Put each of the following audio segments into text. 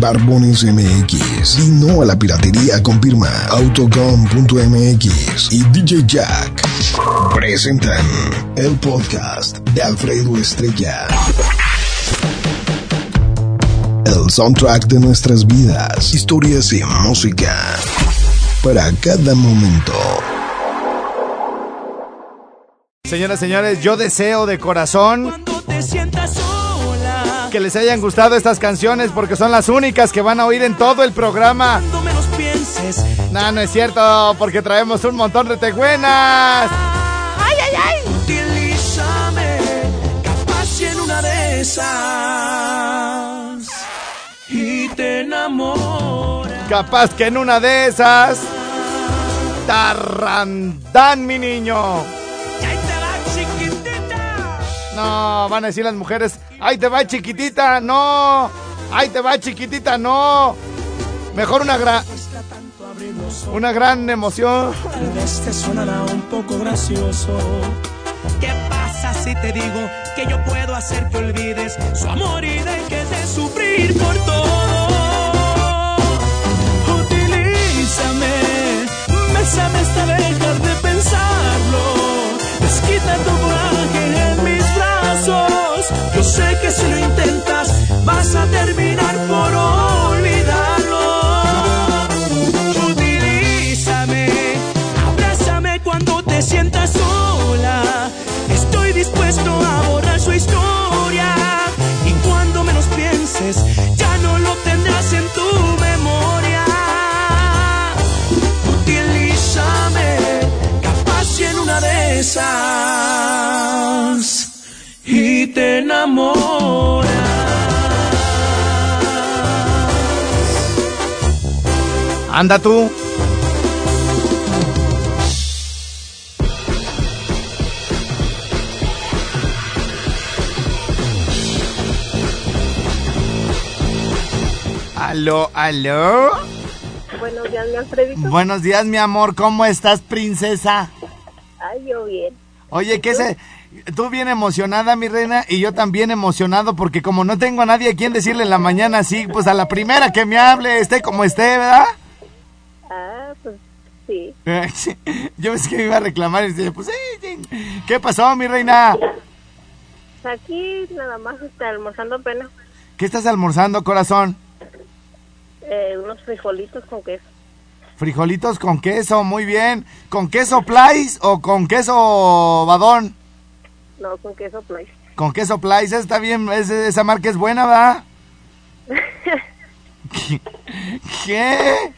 Barbones MX. Y no a la piratería con firma Autocom.mx y DJ Jack. Presentan el podcast de Alfredo Estrella. El soundtrack de nuestras vidas, historias y música. Para cada momento. Señoras y señores, yo deseo de corazón Cuando te sientas que les hayan gustado estas canciones porque son las únicas que van a oír en todo el programa. No, no es cierto, porque traemos un montón de tegüenas. ¡Ay, ay, ay! Utilízame, capaz en una de esas. Y te enamora. Capaz que en una de esas. Tarrandán, mi niño. No, van a decir las mujeres, ¡ay te va chiquitita! ¡No! ¡Ay te va chiquitita! ¡No! Mejor una gran, una gran emoción. tal vez te sonará un poco gracioso. ¿Qué pasa si te digo que yo puedo hacer que olvides su amor y dejes de sufrir por todo? A terminar por olvidarlo. Utilízame, abrázame cuando te sientas sola. Estoy dispuesto a borrar su historia. Y cuando menos pienses, ya no lo tendrás en tu memoria. Utilízame, capaz y en una de esas. Y te enamoras. Anda tú. Aló, aló. Buenos días, mi Alfredito. Buenos días, mi amor. ¿Cómo estás, princesa? Ay, yo bien. Oye, ¿qué se...? Tú bien emocionada, mi reina, y yo también emocionado porque como no tengo a nadie a quien decirle en la mañana así, pues a la primera que me hable, esté como esté, ¿verdad? Sí. Yo pensé que me iba a reclamar y decía, pues. ¿Qué pasó, mi reina? Aquí nada más está almorzando apenas ¿Qué estás almorzando, corazón? eh, unos frijolitos con queso. Frijolitos con queso, muy bien. ¿Con queso plais o con queso badón? No, con queso play. Con queso plais, está bien, es- esa marca es buena, ¿verdad? ¿Qué? ¿Qué?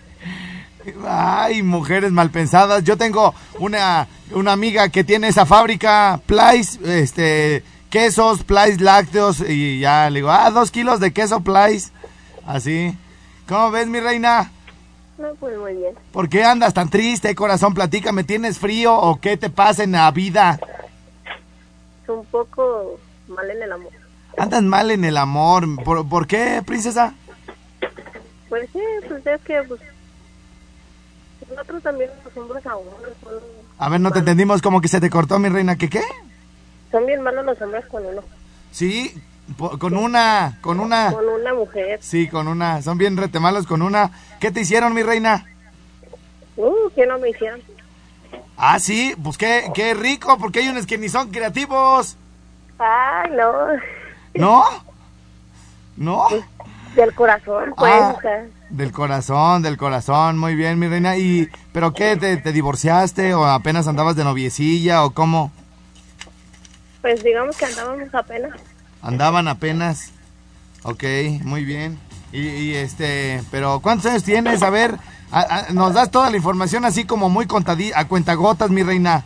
Ay, mujeres malpensadas. Yo tengo una, una amiga que tiene esa fábrica, Plais, este, quesos, Plais lácteos, y ya le digo, ah, dos kilos de queso Plais. Así. ¿Cómo ves, mi reina? No, pues muy bien. ¿Por qué andas tan triste, corazón? Platícame, ¿tienes frío o qué te pasa en la vida? Un poco mal en el amor. Andas mal en el amor. ¿Por, por qué, princesa? Pues sí, pues es que pues nosotros también los hombres aún son, A ver, no te entendimos como que se te cortó, mi reina. ¿Qué qué? son bien malos los hombres con uno, Sí, con una, con una. con una mujer. Sí, con una. Son bien retemalos con una. ¿Qué te hicieron, mi reina? Uh, ¿qué no me hicieron? Ah, sí, pues qué, qué rico, porque hay unos que ni son creativos. Ay, no, ¿No? ¿No? del corazón, pues, Ah, del corazón, del corazón, muy bien, mi reina. ¿Y, pero qué, te, te divorciaste o apenas andabas de noviecilla o cómo? pues digamos que andábamos apenas. Andaban apenas. Ok, muy bien. Y, y, este, pero ¿cuántos años tienes? A ver, a- a- nos das toda la información así como muy contadita, a cuentagotas, mi reina.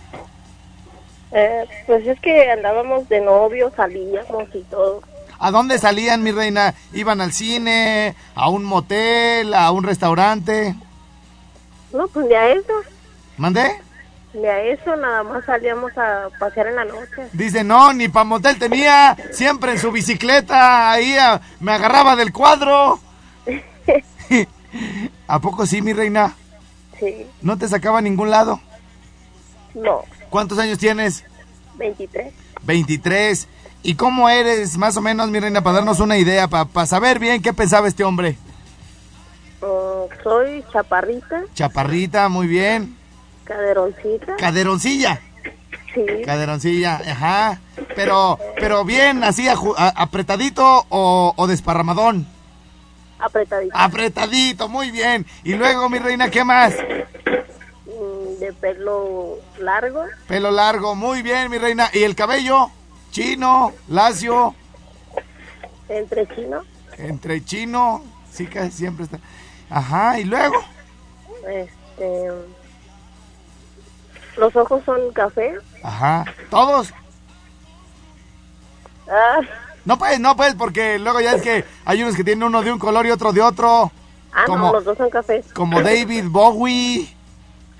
Eh, pues es que andábamos de novio, salíamos y todo. ¿A dónde salían, mi reina? ¿Iban al cine, a un motel, a un restaurante? No, pues ni a eso, ¿Mandé? ni a eso, nada más salíamos a pasear en la noche. Dice, no, ni pa' motel tenía, siempre en su bicicleta, ahí ah, me agarraba del cuadro. ¿A poco sí, mi reina? Sí, ¿No te sacaba a ningún lado? no, ¿Cuántos años tienes? 23. 23. ¿Y cómo eres, más o menos, mi reina, para darnos una idea, para saber bien qué pensaba este hombre? soy chaparrita, Chaparrita, muy bien. caderoncita. Caderoncilla. Sí, Caderoncilla, ajá. Pero, pero bien, así a- apretadito o, o desparramadón. apretadita. Apretadito, muy bien. Y luego, mi reina, ¿qué más? mm, De pelo largo, Pelo largo, muy bien, mi reina. ¿Y el cabello? Chino, lacio, entre chino. entre chino, sí que siempre está. Ajá, y luego. Este. Los ojos son café. Ajá, todos. Ah, No pues, no pues, porque luego ya es que hay unos que tienen uno de un color y otro de otro. ah Como- no, los dos son cafés. Como David Bowie.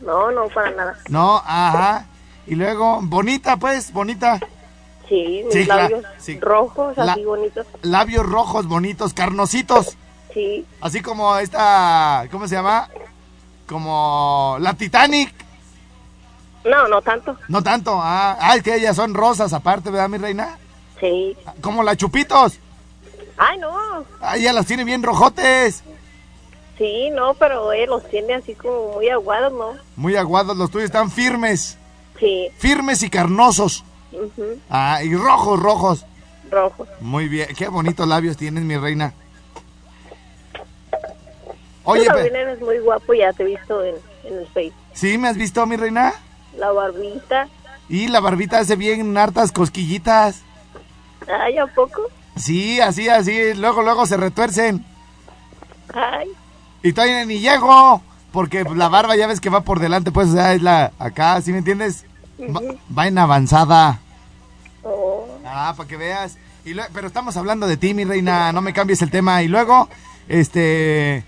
No, no, para nada. No, ajá. Y luego, bonita pues, bonita. Sí, mis Sí, labios sí. rojos, La- así bonitos. Labios rojos, bonitos, carnositos. Sí, Así como esta, ¿cómo se llama? Como la Titanic. no, no tanto. No tanto, ah, ah, es que ellas son rosas aparte, ¿verdad, mi reina? Sí. Como la Chupitos. Ay, no. Ah, ella las tiene bien rojotes. Sí, no, pero él los tiene así como muy aguados, ¿no? Muy aguados, los tuyos están firmes. Sí, Firmes y carnosos. Ujú, Ah, y rojos, rojos. rojos. Muy bien, qué bonitos labios tienes, mi reina. Tú Oye, también eres muy guapo, ya te he visto en, en el Face. ¿sí me has visto, mi reina? La barbita. Y la barbita hace bien hartas cosquillitas. Ay, ¿a poco? Sí, así, así, luego, luego se retuercen. Ay, Y todavía ni llego, porque la barba ya ves que va por delante, pues, o sea, es la, acá, ¿sí me entiendes? Va, va en avanzada. oh, Ah, para que veas. Y pero estamos hablando de ti, mi reina, no me cambies el tema. Y luego, este,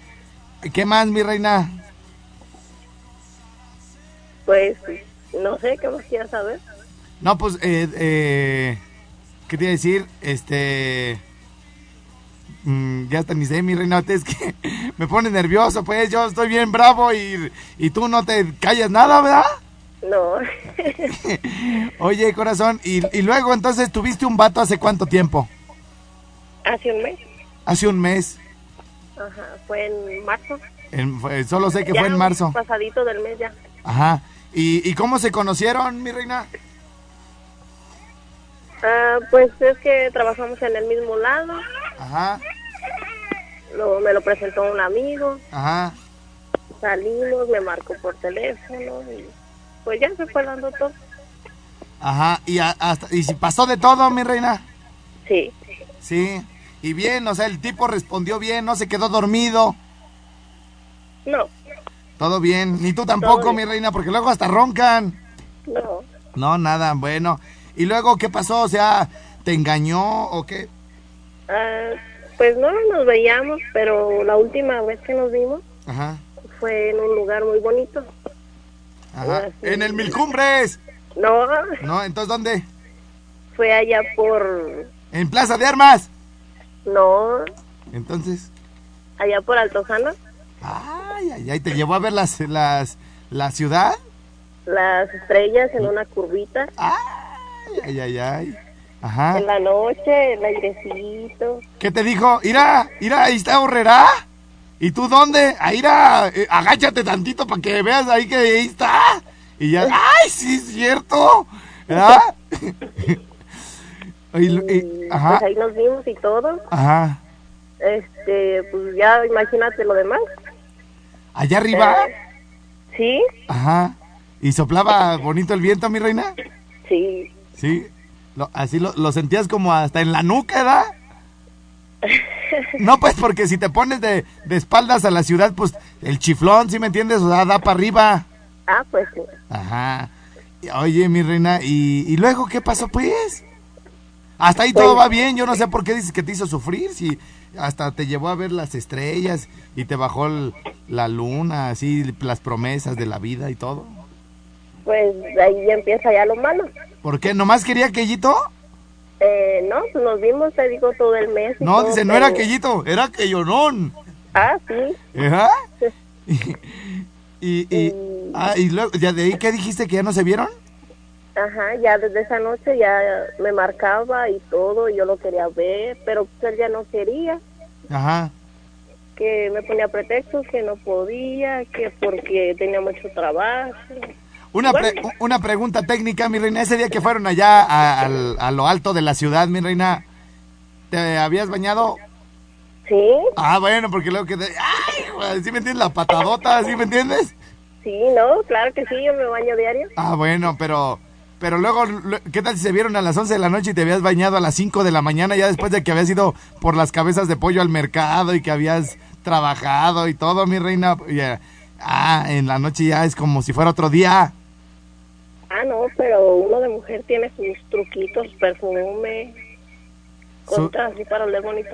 ¿qué más, mi reina? pues, no sé, ¿qué más quieras saber? No, pues, eh, eh, ¿qué te iba a decir? Este, mm, ya hasta ni sé, mi reina, es que me pone nervioso, pues, yo estoy bien bravo y, y tú no te callas nada, ¿verdad? No, Oye, corazón, y, y luego entonces tuviste un vato hace cuánto tiempo? hace un mes. Hace un mes. Ajá, fue en marzo. En- fue- solo sé que Ya, fue en marzo. Pasadito del mes ya. Ajá. ¿Y, ¿Y cómo se conocieron, mi reina? Ah, pues es que trabajamos en el mismo lado. Ajá, Luego me lo presentó un amigo. ajá. Salimos, me marcó por teléfono y pues ya se fue dando todo. Ajá. ¿Y, a- hasta, ¿Y si pasó de todo, mi reina? Sí. Sí. Y bien, o sea, el tipo respondió bien, no se quedó dormido. No, Todo bien. Ni tú tampoco, mi reina, porque luego hasta roncan. no. No, nada, bueno. ¿Y luego qué pasó? O sea, ¿te engañó o qué? Ah, pues no nos veíamos, pero la última vez que nos vimos Ajá, fue en un lugar muy bonito. Ajá. Sí. En el Mil Cumbres. No, No, entonces, ¿dónde? fue allá por... En Plaza de Armas. No, Entonces, allá por Altozano. ay, ay, ay, te llevó a ver las, las, la ciudad. Las estrellas en una curvita. Ay, ay, ay, ay. Ajá. En la noche, el airecito. ¿Qué te dijo? Ira, ira, ahí está Horrera. ¿Y tú dónde? Ahí ira, eh, agáchate tantito para que veas ahí que ahí está. Y ya, ¡ay, sí es cierto! ¿Verdad? Y- y- Y ajá, pues ahí nos vimos y todo. ajá. Este, pues ya imagínate lo demás. Allá arriba, Eh, sí, ajá. ¿Y soplaba bonito el viento, mi reina? sí. Sí. Lo- así lo, lo sentías como hasta en la nuca, ¿verdad? No, pues porque si te pones de, de espaldas a la ciudad, pues el chiflón, ¿sí me entiendes? O sea, da para arriba. Ah, pues sí. Ajá. Oye, mi reina, ¿y, y luego qué pasó, pues? Hasta ahí Pues- todo va bien. Yo no sé por qué dices que te hizo sufrir. Si hasta te llevó a ver las estrellas y te bajó el- la luna, así, las promesas de la vida y todo. Pues ahí ya empieza ya lo malo. ¿Por qué? ¿Nomás quería aquellito? Eh, no, pues nos vimos, te digo, todo el mes. y No, dice, no era aquellito, era aquellonón. Ah, sí. Ajá. Y, y, ah, y luego, ¿ya de ahí qué dijiste que ya no se vieron? Ajá, ya desde esa noche ya me marcaba y todo, y yo lo quería ver, pero pues él ya no quería. Ajá. que me ponía pretextos que no podía, que porque tenía mucho trabajo. Una, pre- una pregunta técnica, mi reina. Ese día que fueron allá a, a lo alto de la ciudad, mi reina, ¿te habías bañado? Sí, Ah, bueno, porque luego que... te- ¡Ay! ¿Sí me entiendes? La patadota, ¿sí me entiendes? sí, no, claro que sí, yo me baño diario. Ah, bueno, pero... Pero luego, ¿qué tal si se vieron a las 11 de la noche y te habías bañado a las 5 de la mañana ya después de que habías ido por las cabezas de pollo al mercado y que habías trabajado y todo, mi reina? Ah, en la noche ya es como si fuera otro día. Ah, no, pero uno de mujer tiene sus truquitos, perfume, cosas así para oler bonito.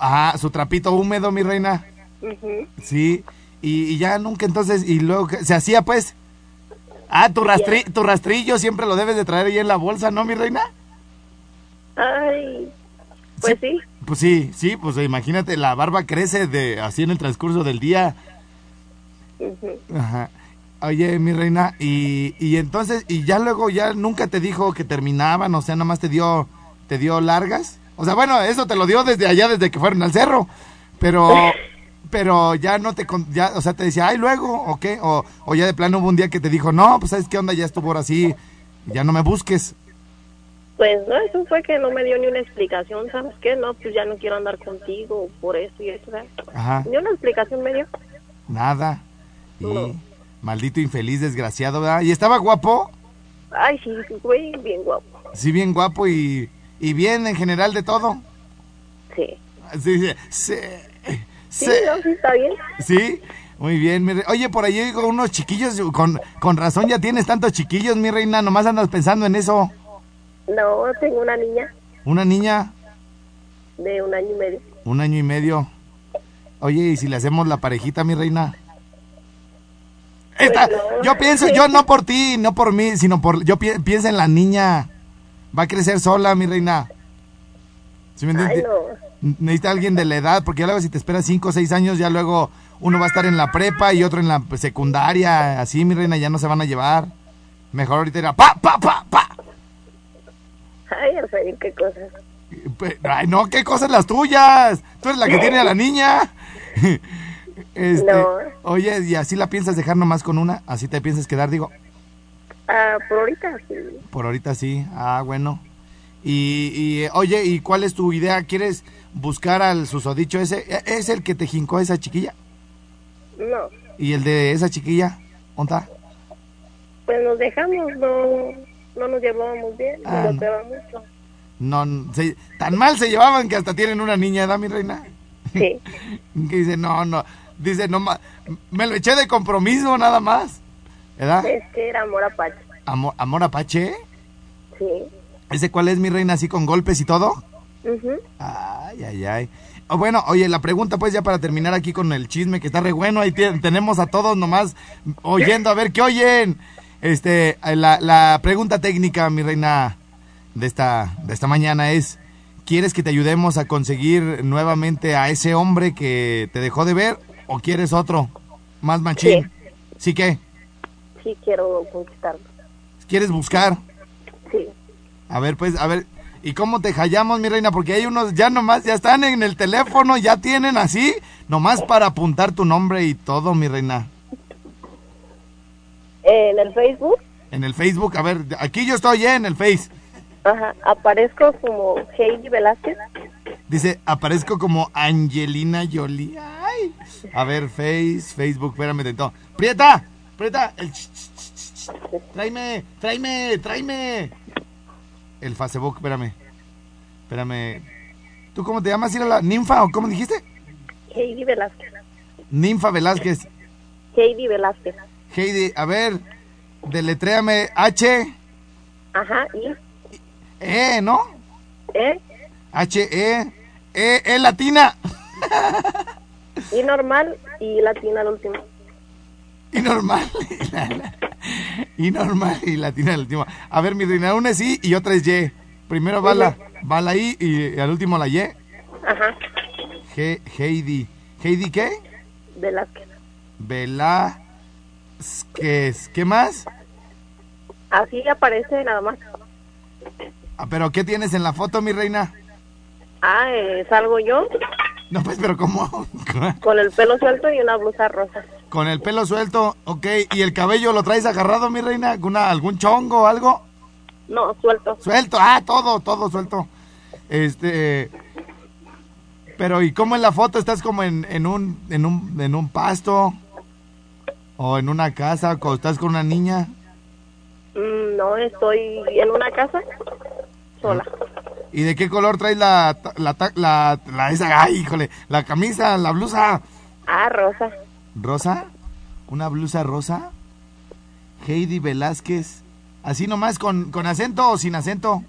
Ah, su trapito húmedo, mi reina. Sí, y, y ya nunca entonces, y luego se hacía pues. Ah, tu, rastri- tu rastrillo siempre lo debes de traer ahí en la bolsa, ¿no, mi reina? Ay, pues sí. Pues sí, sí, pues imagínate, la barba crece de así en el transcurso del día. Ajá. Oye, mi reina, y, y entonces, y ya luego ya nunca te dijo que terminaban, o sea, nada más te dio, te dio largas. O sea, bueno, eso te lo dio desde allá, desde que fueron al cerro. Pero, pero ya no te, ya, o sea, te decía, ay, luego, o qué, o, o ya de plano hubo un día que te dijo, no, pues, ¿sabes qué onda? Ya estuvo ahora así, ya no me busques. Pues no, eso fue que no me dio ni una explicación, ¿sabes qué? No, pues ya no quiero andar contigo por eso y eso, ¿sabes? Ajá, Ni una explicación me dio. nada. Y No. maldito infeliz, desgraciado, ¿verdad? Y estaba guapo, Ay, sí, sí, güey, bien guapo. sí, bien guapo y, y bien en general de todo. Sí. Sí, sí, sí, Sí, sí. no, sí, está bien. Sí, muy bien. mi re- Oye, por ahí con unos chiquillos, con, con razón ya tienes tantos chiquillos, mi reina, nomás andas pensando en eso. No, tengo una niña Una niña, de un año y medio. un año y medio. Oye, ¿y si le hacemos la parejita, mi reina? Esta, Pues no. yo pienso, yo no por ti, no por mí, sino por, yo pi- pienso en la niña. Va a crecer sola, mi reina. ¿Sí me Ay, entiendes? no. Necesita alguien de la edad, porque ya luego si te esperas 5 o 6 años, ya luego uno va a estar en la prepa y otro en la secundaria. Así, mi reina, ya no se van a llevar. Mejor ahorita era pa, pa, pa, pa. Ay, Alfredo, qué cosas. Ay, no, qué cosas las tuyas. Tú eres la que tiene a la niña. Este, No. Oye, ¿y así la piensas dejar nomás con una? ¿Así te piensas quedar? Digo, Ah, por ahorita sí. por ahorita sí. Ah, bueno. Y, y, oye, ¿y cuál es tu idea? ¿Quieres buscar al susodicho ese? ¿E- ¿Es el que te jincó esa chiquilla? No, ¿Y el de esa chiquilla? ¿Dónde está? pues nos dejamos, no, no nos llevábamos bien, Ah, nos no. mucho. No, se- tan mal se llevaban que hasta tienen una niña, ¿da, mi reina? Sí, Que dice, no, no, dice, no, ma- me lo eché de compromiso nada más, ¿verdad? es que era amor apache. Amor, amor apache, Sí. ¿Ese cuál es mi reina así con golpes y todo? Ay, ay, ay. Oh, bueno, oye, la pregunta pues ya para terminar aquí con el chisme que está re bueno, ahí tenemos a todos nomás oyendo a ver qué oyen. Este, la, la pregunta técnica, mi reina, de esta, de esta mañana es, ¿quieres que te ayudemos a conseguir nuevamente a ese hombre que te dejó de ver o quieres otro más machín? ¿Sí qué? Sí quiero conquistarlo. ¿Quieres buscar? A ver, pues, a ver, ¿y cómo te hallamos, mi reina? Porque hay unos ya nomás, ya están en el teléfono, ya tienen así, nomás para apuntar tu nombre y todo, mi reina. En el Facebook, En el Facebook, a ver, aquí yo estoy, ¿eh? En el Face. ajá, aparezco como Heidi Velázquez. Dice, aparezco como Angelina Jolie. Ay. A ver, Face, Facebook, espérame tantito. ¡Prieta! ¡Prieta! El ch- ch. Tráeme, tráeme, tráeme. El Facebook, espérame. Espérame. ¿Tú cómo te llamas? ¿Era la ninfa o cómo dijiste? Heidi Velázquez. Ninfa Velázquez. Heidi Velázquez. Heidi, a ver, deletréame H, Ajá, y, E, ¿no? ¿eh? H, E, E, E latina. Y normal y latina al último. Y normal. y normal y latina el último. A ver, mi reina, una es I y otra es Y. Primero va la, va la I y al último la Y. Ajá, He- Heidi. ¿Heidi qué? Velázquez. Velázquez. ¿Qué más? Así aparece nada más. Ah, ¿Pero qué tienes en la foto, mi reina? Ah, eh, salgo yo No, pues, pero ¿cómo? Con el pelo suelto y una blusa rosa. Con el pelo suelto, ok. ¿Y el cabello lo traes agarrado, mi reina? ¿Alguna, ¿Algún chongo o algo? No, suelto. Suelto, ah, todo, todo suelto. Este... Pero, ¿y cómo en la foto estás como en, en, un, en, un, en un pasto? ¿O en una casa? ¿O estás con una niña? Mm, no, estoy en una casa sola. ¿Y de qué color traes la, la, la, la, esa, ay, híjole, la camisa, la blusa? Ah, rosa. ¿Rosa? ¿Una blusa rosa? Heidi Velázquez. ¿Así nomás con, con acento o sin acento?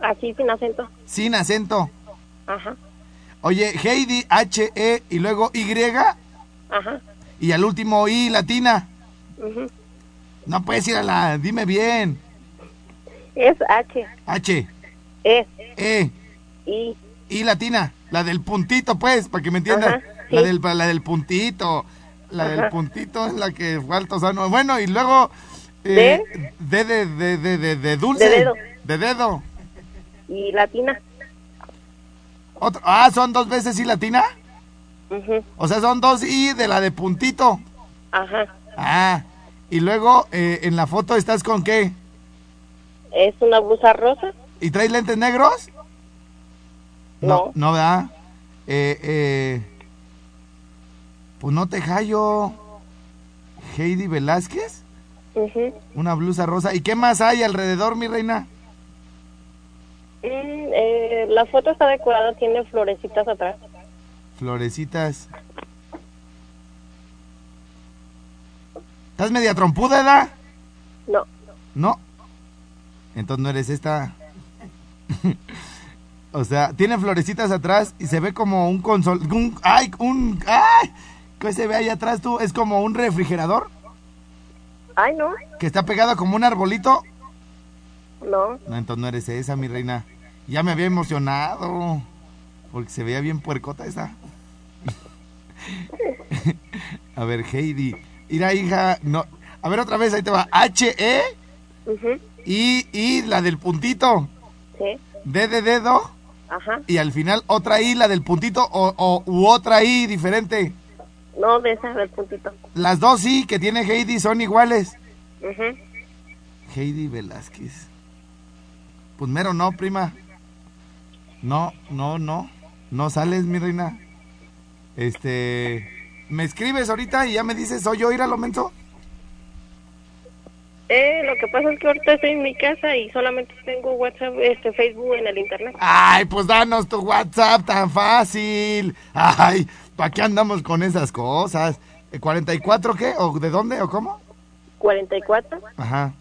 Así sin acento. Sin acento. Ajá, Oye, Heidi, H-E y luego Y ajá. y al último I latina. ujú. No puedes ir a la, dime bien. Es H, H, E, E, I. I latina. La del puntito, pues, para que me. Ajá, sí. La, del, la del puntito. La del puntito es la que falta. O sea, no, bueno, y luego... eh, de, de, de, de, de dulce. De dedo. De dedo. Y latina. Otro, ah, son dos veces I latina. O sea, son dos I de la de puntito. Ajá. Ah, y luego eh, en la foto estás con qué? Es una blusa rosa. ¿Y traes lentes negros? No. No, ¿verdad? Eh, eh, pues no te hallo. Heidi Velázquez, una blusa rosa. ¿Y qué más hay alrededor, mi reina? Mm, eh, la foto está decorada, tiene florecitas atrás. Florecitas. ¿Estás media trompuda, edad? No, No. Entonces no eres esta. o sea, tiene florecitas atrás y se ve como un consol... Un, ¡Ay! Un... ¡Ay! ¿Qué se ve ahí atrás tú? Es como un refrigerador ay no, que está pegado como un arbolito. no. No, entonces no eres esa, mi reina. Ya me había emocionado. Porque se veía bien puercota esa. A ver, Heidi. Mira, hija, no. A ver, otra vez, ahí te va. H-E y, y la del puntito. Sí, D de dedo. ajá. Y al final otra I, la del puntito, o, o- u otra I diferente. No, de del puntito. Las dos I que tiene Heidi son iguales. Heidi Velázquez. Pues mero no, prima. No, no, no. No sales, mi reina. Este. ¿Me escribes ahorita y ya me dices, soy yo, ir a lo menso? Eh, lo que pasa es que ahorita estoy en mi casa y solamente tengo WhatsApp, este, Facebook en el internet. Ay, pues danos tu WhatsApp tan fácil. Ay, ¿para qué andamos con esas cosas? ¿Eh, ¿44 qué? ¿O de dónde o cómo? 44, Ajá.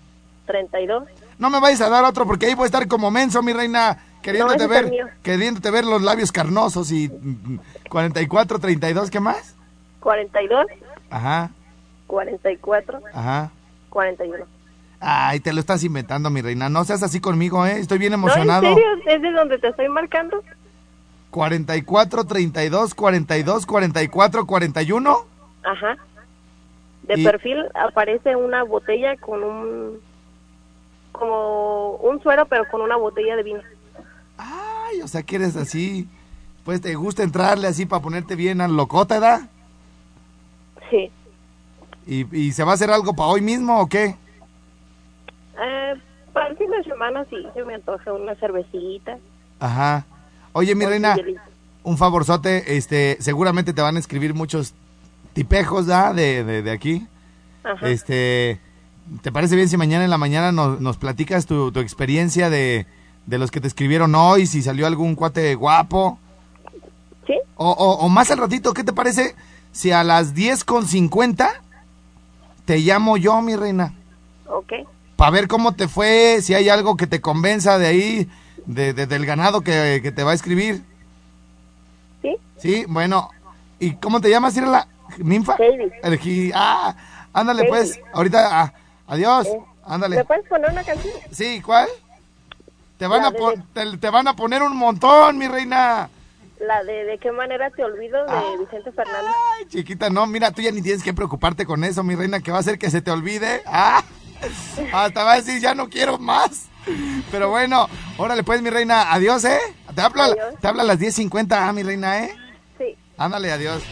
32. No me vayas a dar otro porque ahí voy a estar como menso, mi reina, queriéndote el ver, queriéndote ver los labios carnosos y mm, 44, 32, ¿qué más? 42, Ajá, 44, ajá. 41. Ay, te lo estás inventando, mi reina. No seas así conmigo, ¿eh? Estoy bien No, en emocionado. serio, es de donde te estoy marcando. 44, 32, 42, 44, 41. Ajá. De Y- perfil aparece una botella con un como un suero pero con una botella de vino. Ay, o sea que eres así. Pues te gusta entrarle así para ponerte bien a locota, ¿verdad? Sí. ¿Y, ¿Y se va a hacer algo para hoy mismo o qué? Eh, para el fin de semana sí, se me antoja una cervecita. Ajá. Oye, mi reina, un favorzote, este, seguramente te van a escribir muchos tipejos, ¿da? De, de, de aquí. Ajá. Este, ¿te parece bien si mañana en la mañana nos, nos platicas tu, tu experiencia de, de los que te escribieron hoy, si salió algún cuate guapo? ¿Sí? O, o, o más al ratito, ¿qué te parece si a las 10 con 50 te llamo yo, mi reina? Ok. Para ver cómo te fue, si hay algo que te convenza de ahí, de, de- del ganado que, que te va a escribir. ¿Sí? Sí, bueno. ¿Y cómo te llamas, la ¿Ninfa? Heidi. Ah, ándale Heidi. pues. Ahorita, ah, adiós. Eh, Ándale. ¿Me puedes poner una canción? Sí, ¿cuál? Te van, La a de- pon- te, te van a poner un montón, mi reina. La de ¿De qué manera te olvido? de Ah. Vicente Fernández. Ay, chiquita, no, mira, tú ya ni tienes que preocuparte con eso, mi reina, que va a hacer que se te olvide. Ah, hasta va a decir, ya no quiero más. Pero bueno, órale pues, mi reina, adiós, ¿eh? Te habla, Adiós. te habla a las 10.50, ah, mi reina, ¿eh? Sí. Ándale, adiós.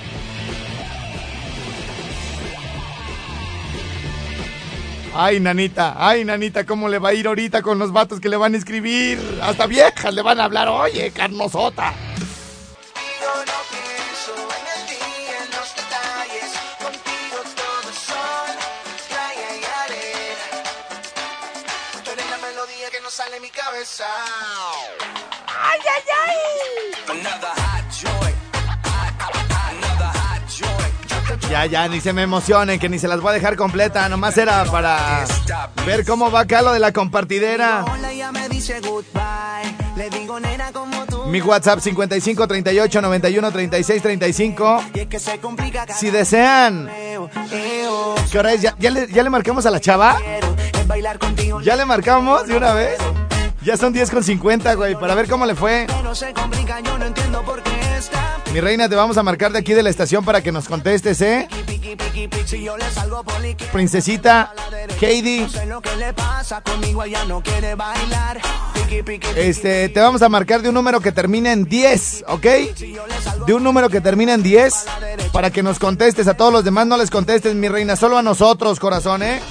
Ay, nanita, ay, nanita, ¿cómo le va a ir ahorita con los vatos que le van a escribir? Hasta viejas le van a hablar, oye, carnosota. ¡Ay, ay, ay! Another hot joy. Another hot joy. Ya, ya, ni se me emocionen, que ni se las voy a dejar completa. Nomás era para ver cómo va acá lo de la compartidera. Mi WhatsApp 55 38 91 36 35. Y es que se complica cada Si desean. ¿qué hora es? ¿Ya, ya le, ya le marcamos a la chava? ¿Ya le marcamos de una vez? Ya son 10 con 50, güey, para ver cómo le fue. Mi reina, te vamos a marcar de aquí de la estación para que nos contestes, ¿eh? Princesita, Heidi, este, te vamos a marcar de un número que termina en 10, ¿ok? De un número que termina en 10 para que nos contestes. A todos los demás no les contestes, mi reina, solo a nosotros, corazón, ¿eh?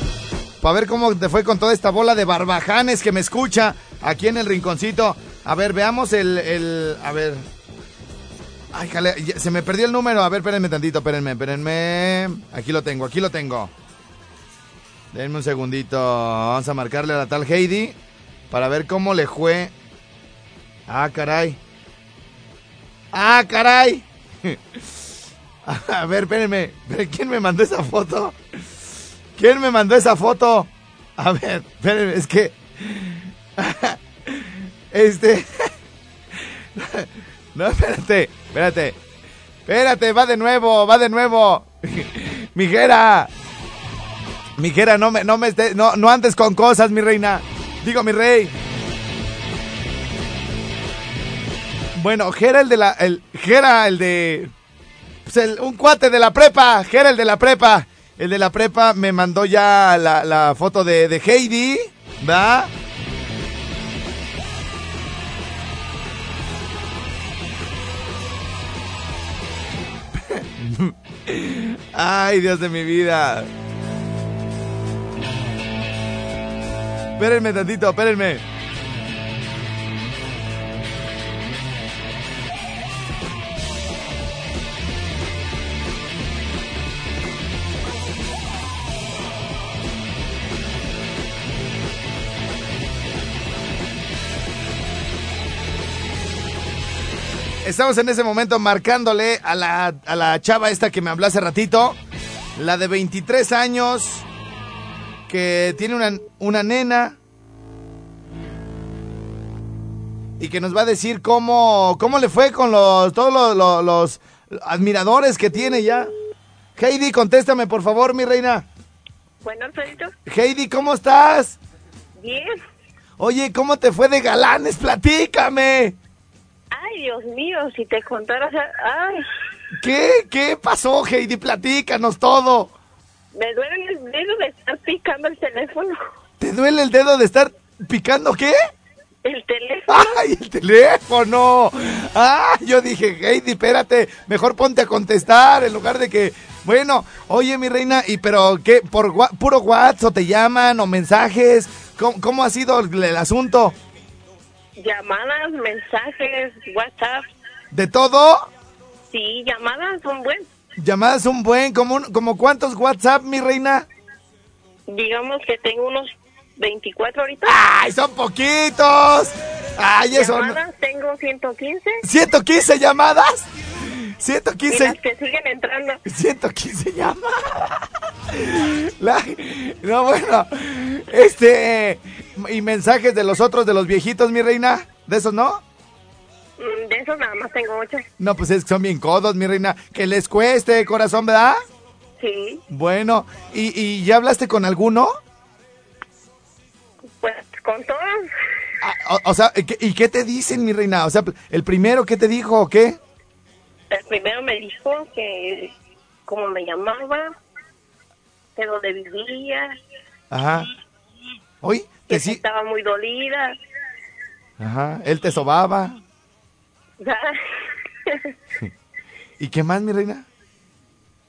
Para ver cómo te fue con toda esta bola de barbajanes que me escucha aquí en el rinconcito. A ver, veamos el, el a ver. Ay, jale, se me perdió el número. A ver, espérenme tantito, espérenme, espérenme. Aquí lo tengo, aquí lo tengo. Denme un segundito. Vamos a marcarle a la tal Heidi para ver cómo le fue. Ah, caray. Ah, caray. A ver. Espérenme, ¿Quién me mandó esa foto? ¿Quién me mandó esa foto? A ver, espérenme, es que... Este... No, espérate, espérate. Espérate, va de nuevo, va de nuevo. Mijera. Mijera, no me, no me esté- no, no andes con cosas, mi reina. Digo, mi rey. Bueno, Jera el de la, el, Jera el de, pues un cuate de la prepa, Jera el de la prepa. El de la prepa me mandó ya la, foto de, de Heidi, ¿va? Ay, Dios de mi vida. Espérenme tantito, espérenme. Estamos en ese momento marcándole a la, a la chava esta que me habló hace ratito. La de 23 años. Que tiene una, una nena. Y que nos va a decir cómo, cómo le fue con los, todos los, los- los admiradores que tiene ya. Heidi, contéstame por favor, mi reina. Bueno, Alfredito, Heidi, ¿cómo estás? bien. Oye, ¿cómo te fue de galanes? Platícame. Ay, Dios mío, si te contaras... Ay, ¿Qué? ¿Qué pasó, Heidi? Platícanos todo. me duele el dedo de estar picando el teléfono. ¿Te duele el dedo de estar picando qué? El teléfono. ¡Ay, el teléfono! ¡Ah! Yo dije, Heidi, espérate, mejor ponte a contestar en lugar de que. Bueno, oye, mi reina, ¿y pero qué? ¿Por puro WhatsApp o te llaman o mensajes? ¿Cómo, cómo ha sido el, el asunto? Llamadas, mensajes, WhatsApp. ¿De todo? Sí, llamadas son buenas. Llamadas un buen, como, un- como cuántos WhatsApp, mi reina? Digamos que tengo unos 24 ahorita. ¡Ay, son poquitos! ¡Ay, eso! Llamadas tengo 115. ¿115 llamadas? Y 115 las que siguen entrando. 115 llamadas. La- no, bueno. Este. Y mensajes de los otros, de los viejitos, mi reina. ¿De esos no? Mm, De esos nada más tengo 8. No, pues es que son bien codos, mi reina. Que les cueste, corazón, ¿verdad? Sí, Bueno. ¿Y, y ya hablaste con alguno? pues con todas. Ah, o, o sea, ¿y qué, te dicen, mi reina? O sea, el primero, ¿qué te dijo o qué? El primero me dijo que cómo me llamaba, de dónde vivía, Ajá. Que sí. estaba muy dolida. Ajá. Él te sobaba. ¿Y qué más, mi reina?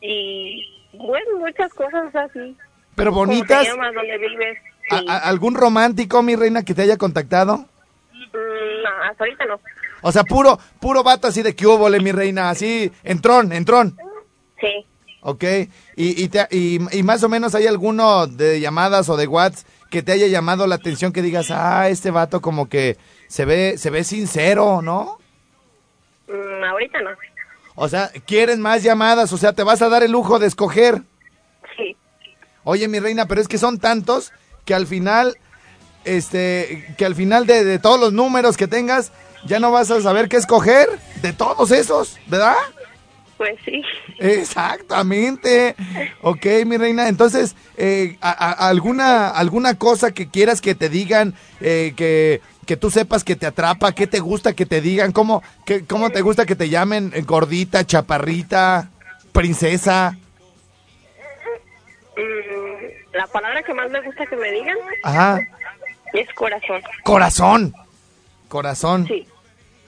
Y bueno, muchas cosas así. Pero ¿Cómo bonitas. llamas? ¿Dónde vives? ¿A- Sí. ¿Algún romántico, mi reina, que te haya contactado? Mm, no, hasta ahorita no. O sea, puro, puro vato así de que hubo, mi reina, así, entrón, entrón. Sí. Ok, y, y, te- y, y más o menos hay alguno de llamadas o de WhatsApp que te haya llamado la atención que digas, ah, este vato como que se ve, se ve sincero, ¿no? Mm, ahorita no. O sea, quieres más llamadas, o sea, te vas a dar el lujo de escoger. Sí. Oye, mi reina, pero es que son tantos que al final, este, que al final de, de todos los números que tengas, ya no vas a saber qué escoger de todos esos, ¿verdad? Pues sí. Exactamente. Ok, mi reina. Entonces, eh, a- a- alguna, alguna cosa que quieras que te digan, eh, que, que tú sepas que te atrapa, qué te gusta que te digan, cómo, qué, cómo te gusta que te llamen eh, gordita, chaparrita, princesa. Mm, la palabra que más me gusta que me digan Ajá. es corazón. Corazón. Corazón. Sí.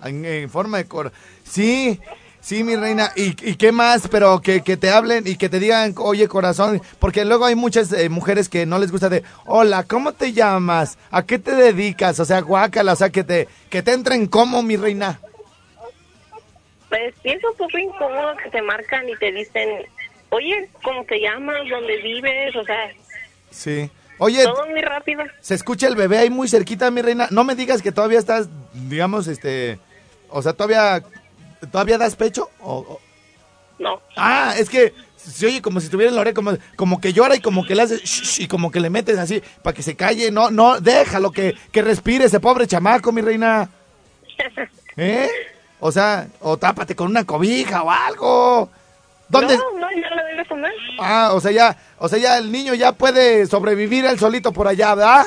En, en forma de cor. Sí, sí, mi reina. ¿Y, y qué más? Pero que, que te hablen y que te digan, oye, corazón. Porque luego hay muchas eh, mujeres que no les gusta de, hola, ¿cómo te llamas? ¿A qué te dedicas? O sea, guácala, o sea, que te, que te entren como, mi reina. Pues pienso un poco incómodo que te marcan y te dicen, oye, ¿cómo te llamas? ¿Dónde vives? O sea, Sí. Oye, todo muy rápido. se escucha el bebé ahí muy cerquita, mi reina. No me digas que todavía estás, digamos, este, o sea, todavía, todavía das pecho. O, o- No. Ah, es que se oye como si estuviera en la oreja, como, como que llora y como que le haces shh, y como que le metes así para que se calle. No, no, déjalo que, que respire ese pobre chamaco, mi reina. ¿Eh? O sea, o tápate con una cobija o algo. ¿Dónde? No, no, ya lo debes comer. Ah, o sea, ya, o sea, ya el niño ya puede sobrevivir él solito por allá, ¿verdad?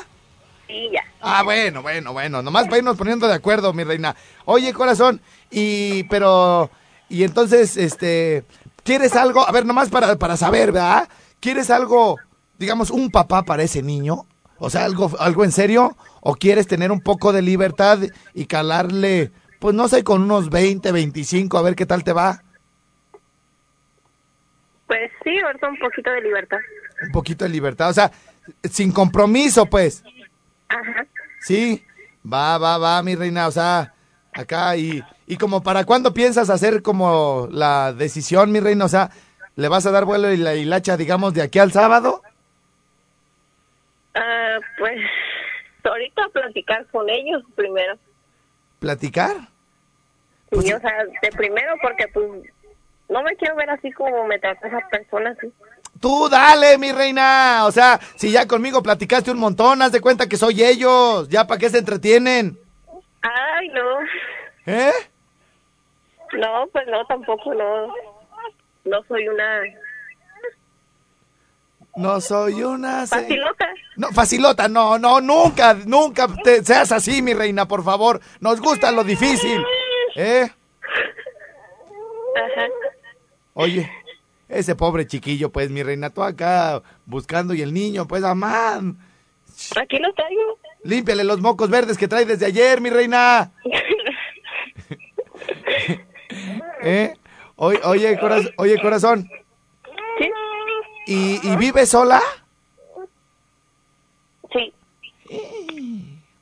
Ah, bueno, bueno, bueno, nomás para irnos poniendo de acuerdo, mi reina. Oye, corazón, y, pero, y entonces, este, ¿quieres algo? A ver, nomás para, para saber, ¿verdad? ¿Quieres algo, digamos, un papá para ese niño? O sea, algo, algo en serio, o quieres tener un poco de libertad y calarle, pues no sé, con unos 20, 25, a ver qué tal te va. Pues sí, ahorita un poquito de libertad. Un poquito de libertad, o sea, sin compromiso, pues. Ajá. Sí, va, va, va, mi reina, o sea, acá y, y como para cuándo piensas hacer como la decisión, mi reina, o sea, ¿le vas a dar vuelo y la hilacha, digamos, de aquí al sábado? Ah, pues ahorita platicar con ellos primero. ¿Platicar? Sí, Pues sí. o sea, de primero porque pues no me quiero ver así como me trata esa persona así. Tú dale, mi reina, o sea, si ya conmigo platicaste un montón, haz de cuenta que soy ellos, ya para qué se entretienen, Ay, no. ¿eh? No, pues no, tampoco no. No soy una No soy una... facilota. No, facilota, no, no, nunca, nunca te seas así, mi reina, por favor. Nos gusta lo difícil, ¿eh? Ajá. Oye, ese pobre chiquillo, pues, mi reina, tú acá buscando y el niño, pues, amán. Aquí lo traigo. Límpiale los mocos verdes que trae desde ayer, mi reina. ¿Eh? Oye, oye, corazón, oye, corazón. ¿Sí? ¿Y, y vive sola? Sí.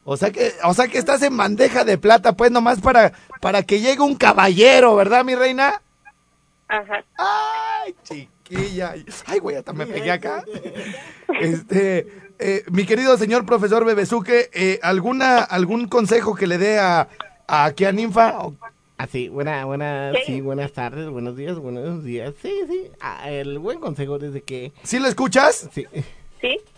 O sea que, o sea que estás en bandeja de plata, pues, nomás para, para que llegue un caballero, ¿verdad, mi reina? Ajá. Ay, chiquilla. Ay, güey, hasta me pegué acá. Este, eh, mi querido señor profesor Bebesuque, eh, ¿alguna, ¿algún consejo que le dé a, a aquí a Ninfa? Ah, sí, buena, buena, Sí. sí, buenas tardes, buenos días, buenos días. Sí, sí. Ah, el buen consejo desde que. ¿Sí lo escuchas? Sí.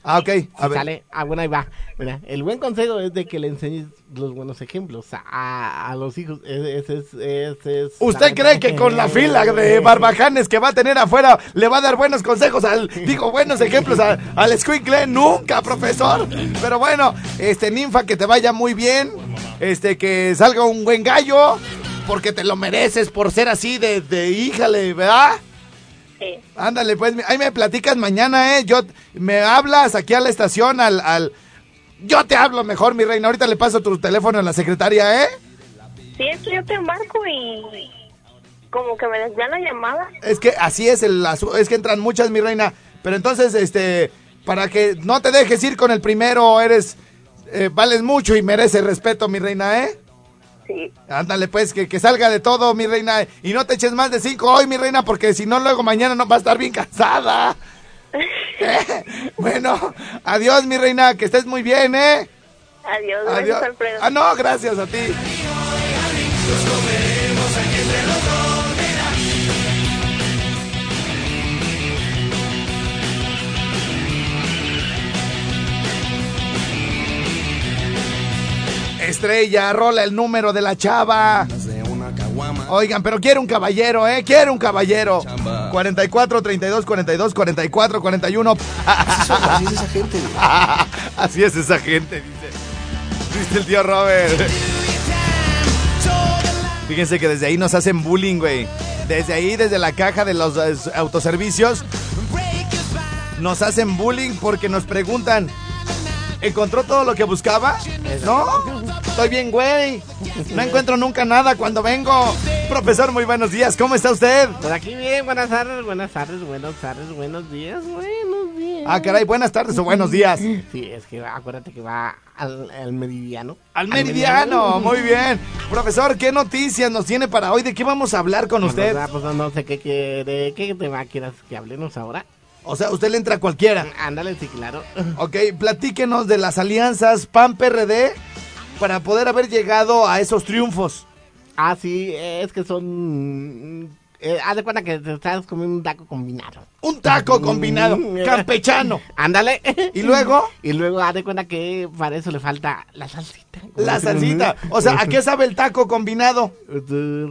Ah, ok. A ver. Sale. Ah, bueno, ahí va. Mira, el buen consejo es de que le enseñes los buenos ejemplos a, a los hijos. E- Ese es, ese es. ¿Usted cree que con la fila de barbajanes que va a tener afuera le va a dar buenos consejos al, digo, buenos ejemplos al, al escuincle? Nunca, profesor. Pero bueno, este, ninfa, que te vaya muy bien. Este, que salga un buen gallo. Porque te lo mereces por ser así de, de híjale, ¿verdad? Sí. Ándale, pues, ahí me platicas mañana, ¿eh? Yo, me hablas aquí a la estación, al, al... Yo te hablo mejor, mi reina. Ahorita le paso tu teléfono a la secretaria, ¿eh? Sí, es que yo te marco y como que me desvían la llamada. Es que así es el es que entran muchas, mi reina. Pero entonces, este, para que no te dejes ir con el primero, eres, eh, vales mucho y mereces respeto, mi reina, ¿eh? Sí. Ándale, pues, que, que salga de todo, mi reina. Y no te eches más de cinco hoy, mi reina, porque si no, luego mañana no va a estar bien cansada. Eh, Bueno, adiós, mi reina, que estés muy bien, ¿eh? Adiós, gracias, Alfredo. Ah, no, gracias a ti. Estrella, rola el número de la chava. Oigan, pero quiere un caballero, ¿eh? Quiere un caballero. 44, 32, 42, 44, 41. Así es esa gente. güey. Así es esa gente, dice. Dice el tío Robert. Fíjense que desde ahí nos hacen bullying, güey. Desde ahí, desde la caja de los eh, autoservicios, nos hacen bullying porque nos preguntan, ¿encontró todo lo que buscaba? No, estoy bien, güey. No encuentro nunca nada cuando vengo. Profesor, muy buenos días. ¿Cómo está usted? Pues aquí bien, buenas tardes, buenas tardes, buenas tardes, buenos días, buenos días. Ah, caray, buenas tardes o buenos días. Sí, es que acuérdate que va al, al meridiano. Al meridiano, muy bien. Profesor, ¿qué noticias nos tiene para hoy? ¿De qué vamos a hablar con Pues, usted? Pues no, no sé qué quiere, qué tema quieras que hablemos ahora. O sea, usted le entra a cualquiera. Ándale, sí, claro. Ok, platíquenos de las alianzas PAN-PRD para poder haber llegado a esos triunfos. Ah, sí, es que son... Eh, haz de cuenta que te estás comiendo un taco combinado. Un taco combinado, campechano. Ándale. ¿Y luego? Y luego haz de cuenta que para eso le falta la salsita. La salsita. O sea, ¿a qué sabe el taco combinado?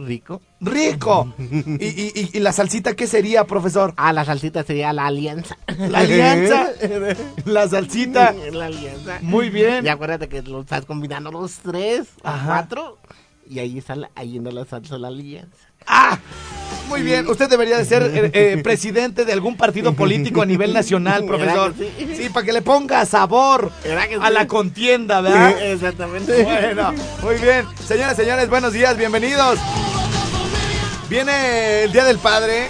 Rico. Rico. ¿Y, y- y- y la salsita qué sería, profesor? Ah, la salsita sería la alianza. La alianza. La salsita. la alianza. Muy bien. Y acuérdate que lo estás combinando los tres, Ajá. cuatro. Y ahí está la, ahí en la salsa la alianza. ¡Ah! Muy bien, usted debería de ser eh, eh, presidente de algún partido político a nivel nacional, profesor. ¿Verdad que sí? Sí, para que le ponga sabor ¿Verdad que a la contienda, ¿verdad? Exactamente. Bueno, muy bien. Señoras, señores, buenos días, bienvenidos. Viene el Día del Padre.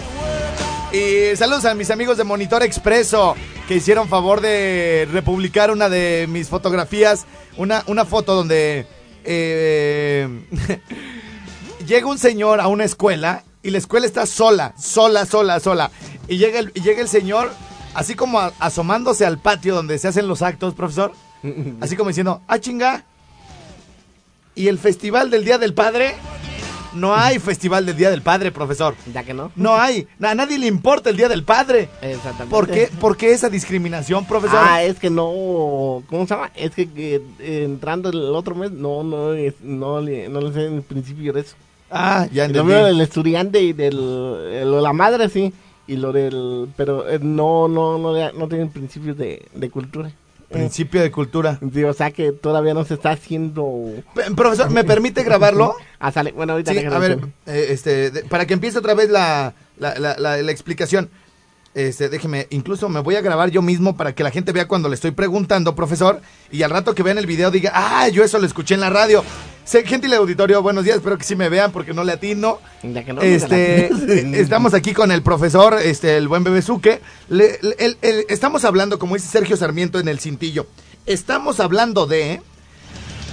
Y saludos a mis amigos de Monitor Expreso que hicieron favor de republicar una de mis fotografías. Una, una foto donde eh, llega un señor a una escuela y la escuela está sola, sola, sola, sola. Y llega el, y llega el señor así como a- asomándose al patio donde se hacen los actos, profesor. Así como diciendo, ah, chinga. Y el festival del Día del Padre, no hay festival del Día del Padre, profesor. ¿Ya que no? No hay. A nadie le importa el Día del Padre. Exactamente. ¿Por qué, por qué esa discriminación, profesor? Ah, es que no, ¿cómo se llama? Es que, que, eh, entrando el otro mes, no, no, no, le, no le sé en principio de eso. Ah, ya Lo entendí. mío del estudiante y del, eh, lo de la madre sí, y lo del, pero eh, no, no, no, no tienen principios de, de cultura. Principio de cultura. Sí, o sea que todavía no se está haciendo... P- Profesor, ¿me permite grabarlo? Ah, sale, bueno, ahorita Sí, a ver, eh, este, de- para que empiece otra vez la, la, la- la- la explicación. Este, déjeme, incluso me voy a grabar yo mismo para que la gente vea cuando le estoy preguntando, profesor, y al rato que vean el video diga, ah, yo eso lo escuché en la radio. Gente del auditorio, buenos días, espero que sí me vean porque no le atino. Ya que no, Este, estamos aquí con el profesor, este, el buen Bebezuque. Le- le- el- el- estamos hablando, como dice Sergio Sarmiento en el cintillo, estamos hablando de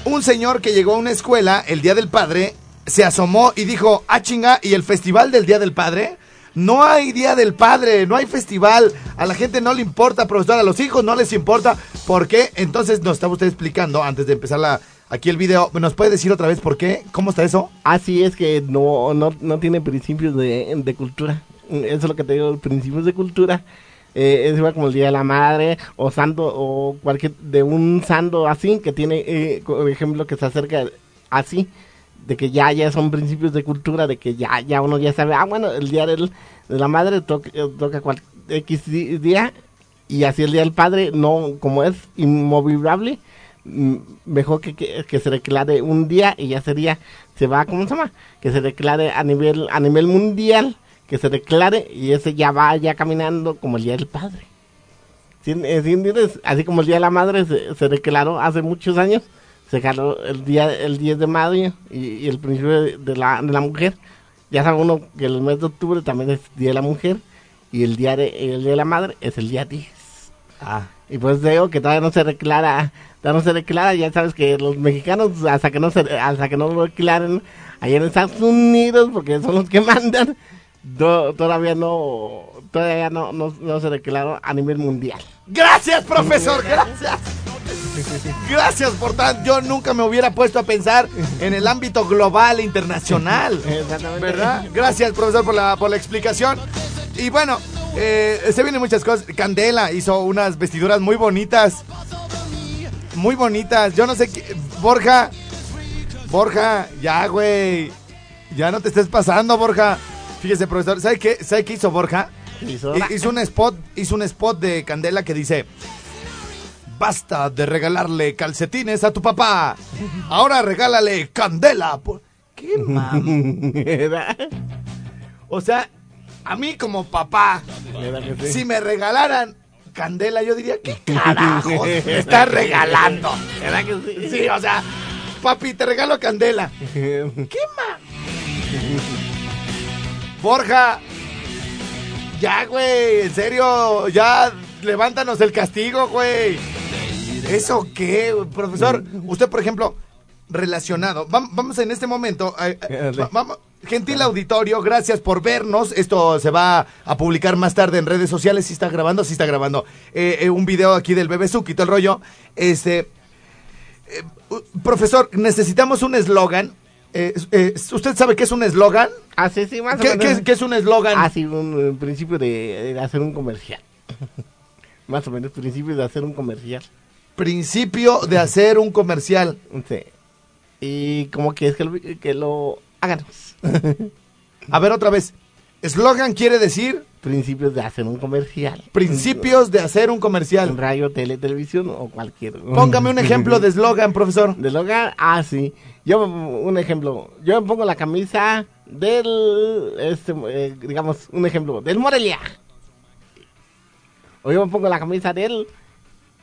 un señor que llegó a una escuela el Día del Padre, se asomó y dijo, ah chinga, ¿y el festival del Día del Padre? No hay Día del Padre, no hay festival, a la gente no le importa, profesor, a los hijos no les importa, ¿por qué? Entonces nos estaba usted explicando, antes de empezar la, aquí el video, ¿nos puede decir otra vez por qué? ¿Cómo está eso? Así es que no, no, no tiene principios de, de cultura. Eso es lo que te digo, principios de cultura. Eh, es igual como el Día de la Madre o santo o cualquier de un santo así que tiene, eh, por ejemplo, que se acerca así de que ya ya son principios de cultura, de que ya ya uno ya sabe, ah bueno, el Día del- de la Madre toca, eh, toca cual, X día y así el Día del Padre no como es inmovilable mejor que, que, que se declare un día y ya sería se va cómo se llama que se declare a nivel a nivel mundial que se declare y ese ya va ya caminando como el día del padre ¿Sí, eh, entiendes? así como el día de la madre se, declaró hace muchos años se declaró el día el 10 de mayo y, el principio de, de la, de la mujer Ya sabe uno que el mes de octubre también es Día de la Mujer y el Día de, el día de la Madre es el día 10. Ah. Y pues digo que todavía no se declara, todavía no se declara, ya sabes que los mexicanos hasta que no se, hasta que no lo declaren allá en Estados Unidos, porque son los que mandan, do- todavía no, todavía no, no, no se declaró a nivel mundial. Gracias, profesor, gracias. Gracias por tanto. Yo nunca me hubiera puesto a pensar en el ámbito global e internacional. Exactamente. ¿Verdad? Gracias, profesor, por la, por la explicación. Y bueno, eh, se vienen muchas cosas. Candela hizo unas vestiduras muy bonitas. Muy bonitas. Yo no sé qué. Borja. Borja, ya, güey. Ya no te estés pasando, Borja. Fíjese, profesor. ¿Sabe qué, ¿Sabe qué hizo Borja? Hizo- Hi- Hizo un spot, hizo un spot de Candela que dice: Basta de regalarle calcetines a tu papá. Ahora regálale candela. Por- ¿Qué mam? ¿Verdad? O sea, a mí como papá, si me regalaran candela, yo diría, ¿qué carajo me estás regalando? ¿Verdad que sí? Sí, o sea, papi, te regalo candela. ¿Qué más? Borja, ya, güey, en serio, ya levántanos el castigo, güey. ¿Eso qué, profesor? Usted, por ejemplo, relacionado, vam- vamos en este momento, eh, eh, va- vamos, gentil auditorio, gracias por vernos. Esto se va a publicar más tarde en redes sociales. Si está grabando, si está grabando. Eh, eh, un video aquí del bebé Suki, todo el rollo. Este, eh, profesor, necesitamos un eslogan. ¿Usted sabe qué es un eslogan? Ah, sí, sí, más o ¿Qué, menos. qué es, qué es un eslogan? Ah, sí, un, principio de, de hacer un comercial. más o menos, principio de hacer un comercial. Principio de hacer un comercial. Sí. Y como que es que lo, que lo háganos. A ver otra vez. Eslogan quiere decir Principios de hacer un comercial. principios de hacer un En comercial. radio, tele, televisión o cualquier. Póngame un ejemplo de eslogan, profesor. De logar, ah, sí. Yo, un ejemplo. Yo me pongo la camisa del, este, eh, digamos, un ejemplo, del Morelia. O yo me pongo la camisa del,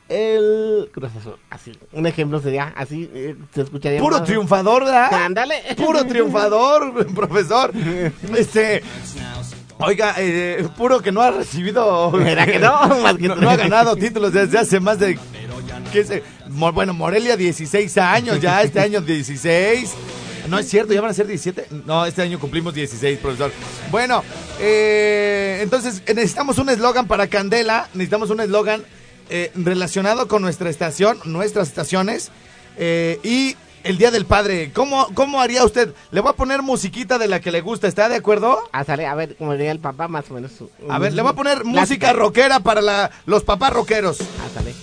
el Cruz Azul. Así, un ejemplo sería, así, eh, se escucharía. Puro más- triunfador, ¿verdad? Ándale. Puro triunfador, profesor. Este. Oiga, eh, puro que no ha recibido. ¿Verdad que no? Más que no, ha ganado títulos desde hace más de. ¿qué sé? Bueno, Morelia 16 años, ya este año 16. No es cierto, ya van a ser 17. No, este año cumplimos 16, profesor. Bueno, eh, entonces eh, necesitamos un eslogan para Candela. Necesitamos un eslogan eh, relacionado con nuestra estación, nuestras estaciones. eh, y el Día del Padre. ¿Cómo, ¿Cómo haría usted? Le voy a poner musiquita de la que le gusta. ¿Está de acuerdo? Ah, sale, a ver, como diría el papá, más o menos. A ver, le voy a poner música rockera para la- los papás rockeros. Ah, sale.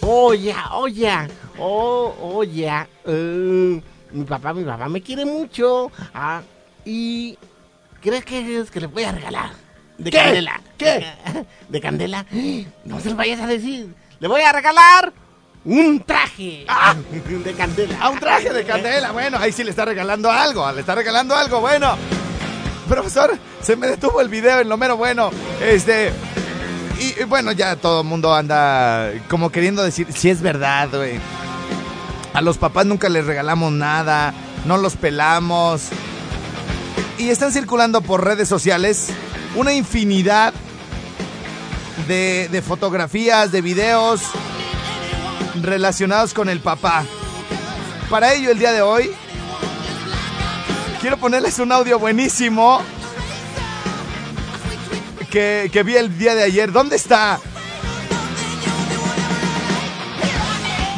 Oye, oye, oh, oye, eh, mi papá, mi papá me quiere mucho. Ah, y ¿crees que es que le voy a regalar? De ¿Qué? candela. ¿Qué? De candela. No se lo vayas a decir. Le voy a regalar un traje de candela. A un traje de candela. Bueno, ahí sí le está regalando algo. Le está regalando algo. Bueno. Profesor, se me detuvo el video en lo mero bueno. Este. Y, y bueno, ya todo el mundo anda como queriendo decir, si es verdad, güey. A los papás nunca les regalamos nada, no los pelamos. Y están circulando por redes sociales una infinidad de, de fotografías, de videos relacionados con el papá. Para ello, el día de hoy, quiero ponerles un audio buenísimo que, que vi el día de ayer. ¿Dónde está?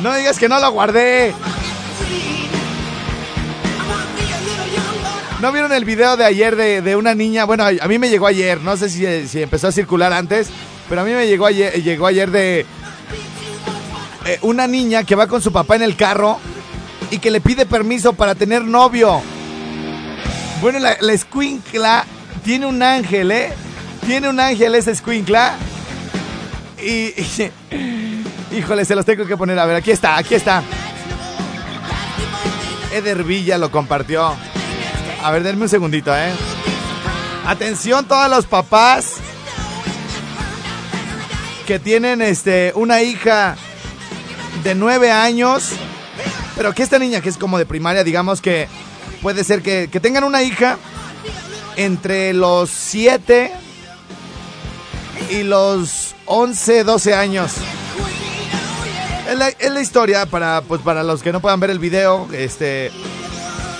No digas que no lo guardé. ¿No vieron el video de ayer de, de una niña? Bueno, a, mí me llegó ayer, no sé si, si empezó a circular antes, pero a mí me llegó ayer, llegó ayer de eh, una niña que va con su papá en el carro y que le pide permiso para tener novio. Bueno, la, la escuincla tiene un ángel, ¿eh? Tiene un ángel esa escuincla. Y, y- Híjole, se los tengo que poner. A ver, aquí está, aquí está. Eder Villa lo compartió. A ver, denme un segundito, ¿eh? Atención todos los papás que tienen este una hija de nueve años, pero que esta niña que es como de primaria, digamos que puede ser que, que tengan una hija entre los 7 y los 11, 12 años. Es la, es la historia, para, pues, para los que no puedan ver el video, este,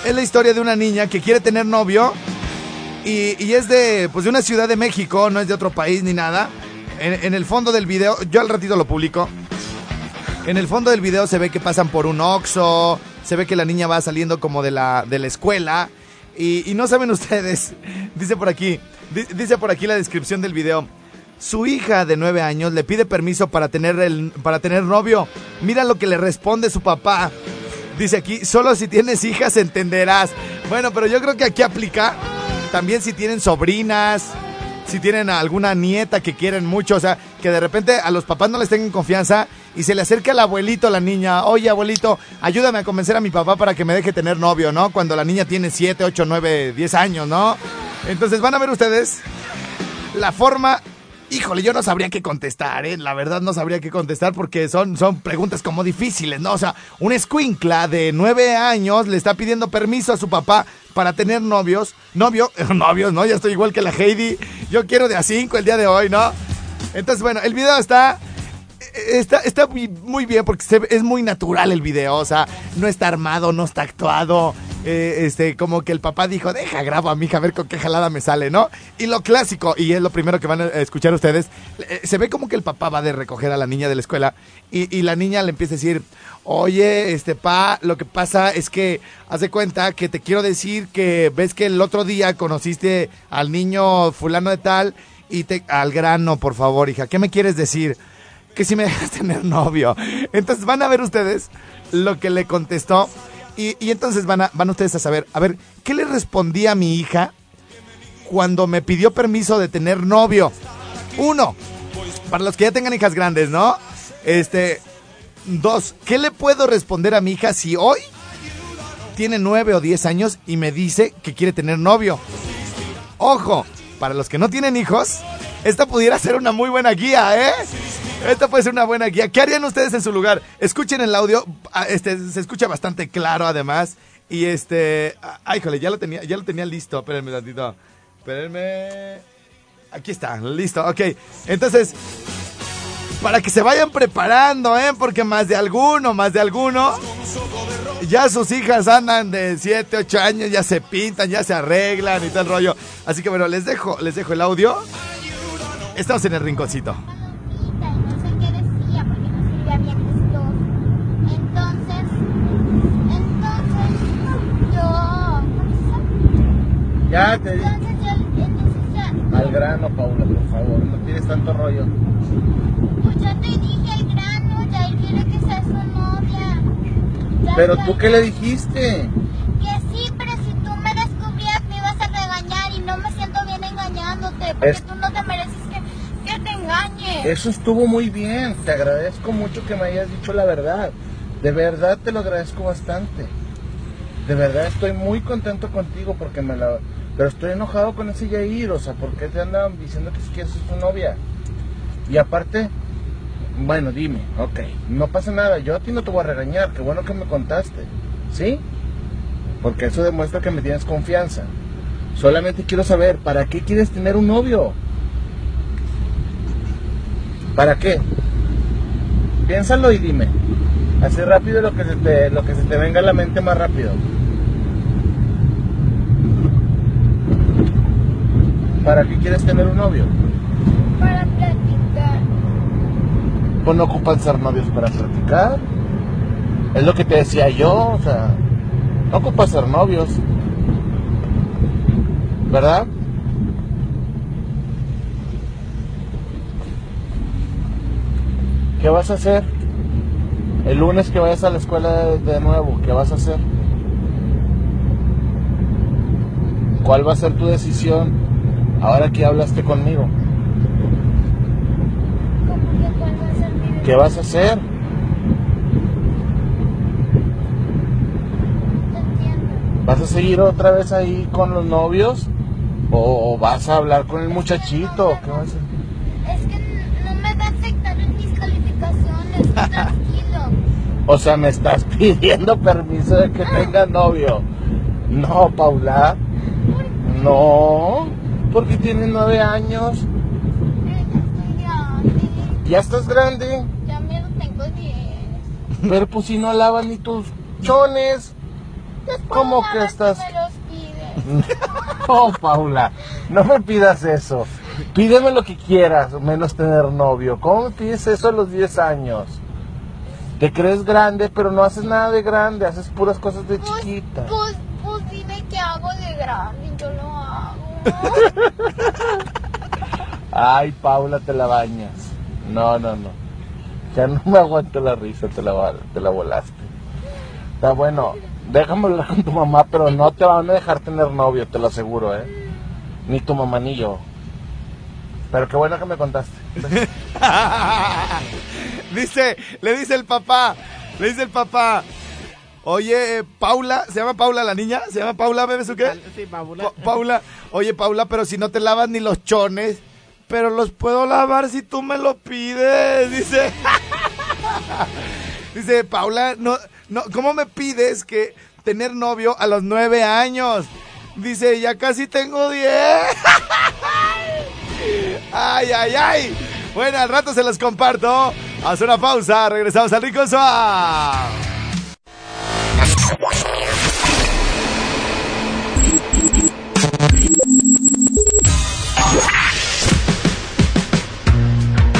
es la historia de una niña que quiere tener novio y, y es de, pues, de una ciudad de México, no es de otro país ni nada. En, el fondo del video, yo al ratito lo publico. En el fondo del video se ve que pasan por un Oxxo, se ve que la niña va saliendo como de la, de la escuela. Y, no saben ustedes, dice por aquí, di- dice por aquí la descripción del video. Su hija de nueve años le pide permiso para tener, el, para tener novio. Mira lo que le responde su papá. Dice aquí, solo si tienes hijas entenderás. Bueno, pero yo creo que aquí aplica también si tienen sobrinas, si tienen alguna nieta que quieren mucho, o sea, que de repente a los papás no les tengan confianza y se le acerca al abuelito la niña, oye abuelito, ayúdame a convencer a mi papá para que me deje tener novio, ¿no? Cuando la niña tiene 7, 8, 9, 10 años, ¿no? Entonces van a ver ustedes la forma... Híjole, yo no sabría qué contestar, ¿eh? La verdad no sabría qué contestar porque son, son preguntas como difíciles, ¿no? O sea, un escuincla de nueve años le está pidiendo permiso a su papá para tener novios. Novio, novios, ¿no? Ya estoy igual que la Heidi. Yo quiero de a cinco el día de hoy, ¿no? Entonces, bueno, el video está... Está, está muy, bien porque es muy natural el video, o sea, no está armado, no está actuado, eh, este, como que el papá dijo, deja, grabo a mi hija a ver con qué jalada me sale, ¿no? Y lo clásico, y es lo primero que van a escuchar ustedes, eh, se ve como que el papá va de recoger a la niña de la escuela y, y la niña le empieza a decir, oye, este, pa, lo que pasa es que, haz de cuenta que te quiero decir que ves que el otro día conociste al niño fulano de tal y te, al grano, por favor, hija, ¿qué me quieres decir? que si me dejas tener novio. Entonces van a ver ustedes lo que le contestó y, y entonces van a, van ustedes a saber, a ver, ¿qué le respondí a mi hija cuando me pidió permiso de tener novio? Uno, para los que ya tengan hijas grandes, ¿no? Este, dos, ¿qué le puedo responder a mi hija si hoy tiene nueve o diez años y me dice que quiere tener novio? Ojo, para los que no tienen hijos, esta pudiera ser una muy buena guía, ¿eh? Esta puede ser una buena guía. ¿Qué harían ustedes en su lugar? Escuchen el audio, ah, este se escucha bastante claro además y este, ah, ay, jole, ya lo tenía, ya lo tenía listo. Espérenme tantito. Espérenme. Aquí está, listo. Ok. Entonces, para que se vayan preparando, ¿eh? Porque más de alguno, más de alguno, ya sus hijas andan de 7, 8 años, ya se pintan, ya se arreglan y tal rollo. Así que bueno, les dejo, les dejo el audio. Estamos en el rinconcito. y no sé qué decía porque no escribía bien estos. Entonces, entonces yo, Ya te entonces yo, entonces ya, Al grano, Paula, por favor, no tienes tanto rollo. pues yo te dije el grano, ya él quiere que sea su novia. Ya, Pero tú qué le dijiste? Que sí, pero si tú me descubrías me ibas a regañar y no me siento bien engañándote porque Es- tú no te mereces que, que te engañe. Eso estuvo muy bien. Te agradezco mucho que me hayas dicho la verdad. De verdad te lo agradezco bastante. De verdad estoy muy contento contigo porque me la... Pero estoy enojado con ese Yair, o sea, ¿por qué te andan diciendo que si quieres ser tu novia? Y aparte, bueno, dime, ok, no pasa nada, yo a ti no te voy a regañar, qué bueno que me contaste, ¿sí? Porque eso demuestra que me tienes confianza. Solamente quiero saber, ¿para qué quieres tener un novio? ¿Para qué? Piénsalo y dime. Así rápido lo que se te, lo que se te venga a la mente más rápido. ¿Para qué quieres tener un novio? Para platicar. No ocupan ser novios para platicar. Es lo que te decía yo, o sea, no ocupan ser novios. ¿Verdad? ¿Qué vas a hacer? El lunes que vayas a la escuela de nuevo, ¿qué vas a hacer? ¿Cuál va a ser tu decisión ahora que hablaste conmigo? ¿Cómo que cuál va a ser mi ¿Qué vas a hacer? ¿Vas a seguir otra vez ahí con los novios? ¿O, vas a hablar con el muchachito? ¿Qué vas a hacer? Es que no me va a afectar en mis calificaciones. Tranquilo. O sea, me estás pidiendo permiso de que tenga novio. No, Paula. No, porque tienes nueve años. Estoy grande. Ya estás grande. Ya me lo tengo bien. Pero pues si no lavas ni tus chones. ¿Cómo que estás? Me los pides. Oh, Paula, no me pidas eso. Pídeme lo que quieras, menos tener novio. ¿Cómo me pides eso a los 10 años? Te crees grande, pero no haces nada de grande, haces puras cosas de Pues, chiquita. pues, pues dime qué hago de grande. Yo lo hago. Ay, Paula, te la bañas. No, no, no. Ya no me aguanto la risa, te la, va- te la volaste. Está bueno, déjame hablar con tu mamá, pero no te van a dejar tener novio, te lo aseguro, ¿eh? Ni tu mamá ni yo. Pero qué bueno que me contaste. dice, le dice el papá, le dice el papá. Oye, eh, Paula, ¿se llama Paula la niña? ¿Se llama Paula, bebes o qué? Sí, Paula. Pa- Paula, oye Paula, pero si no te lavas ni los chones, pero los puedo lavar si tú me lo pides, dice. dice Paula, no, no, ¿cómo me pides que tener novio a los nueve años? Dice, ya casi tengo diez. ay, ay, ay. Bueno, al rato se los comparto. Haz una pausa, regresamos al Rico.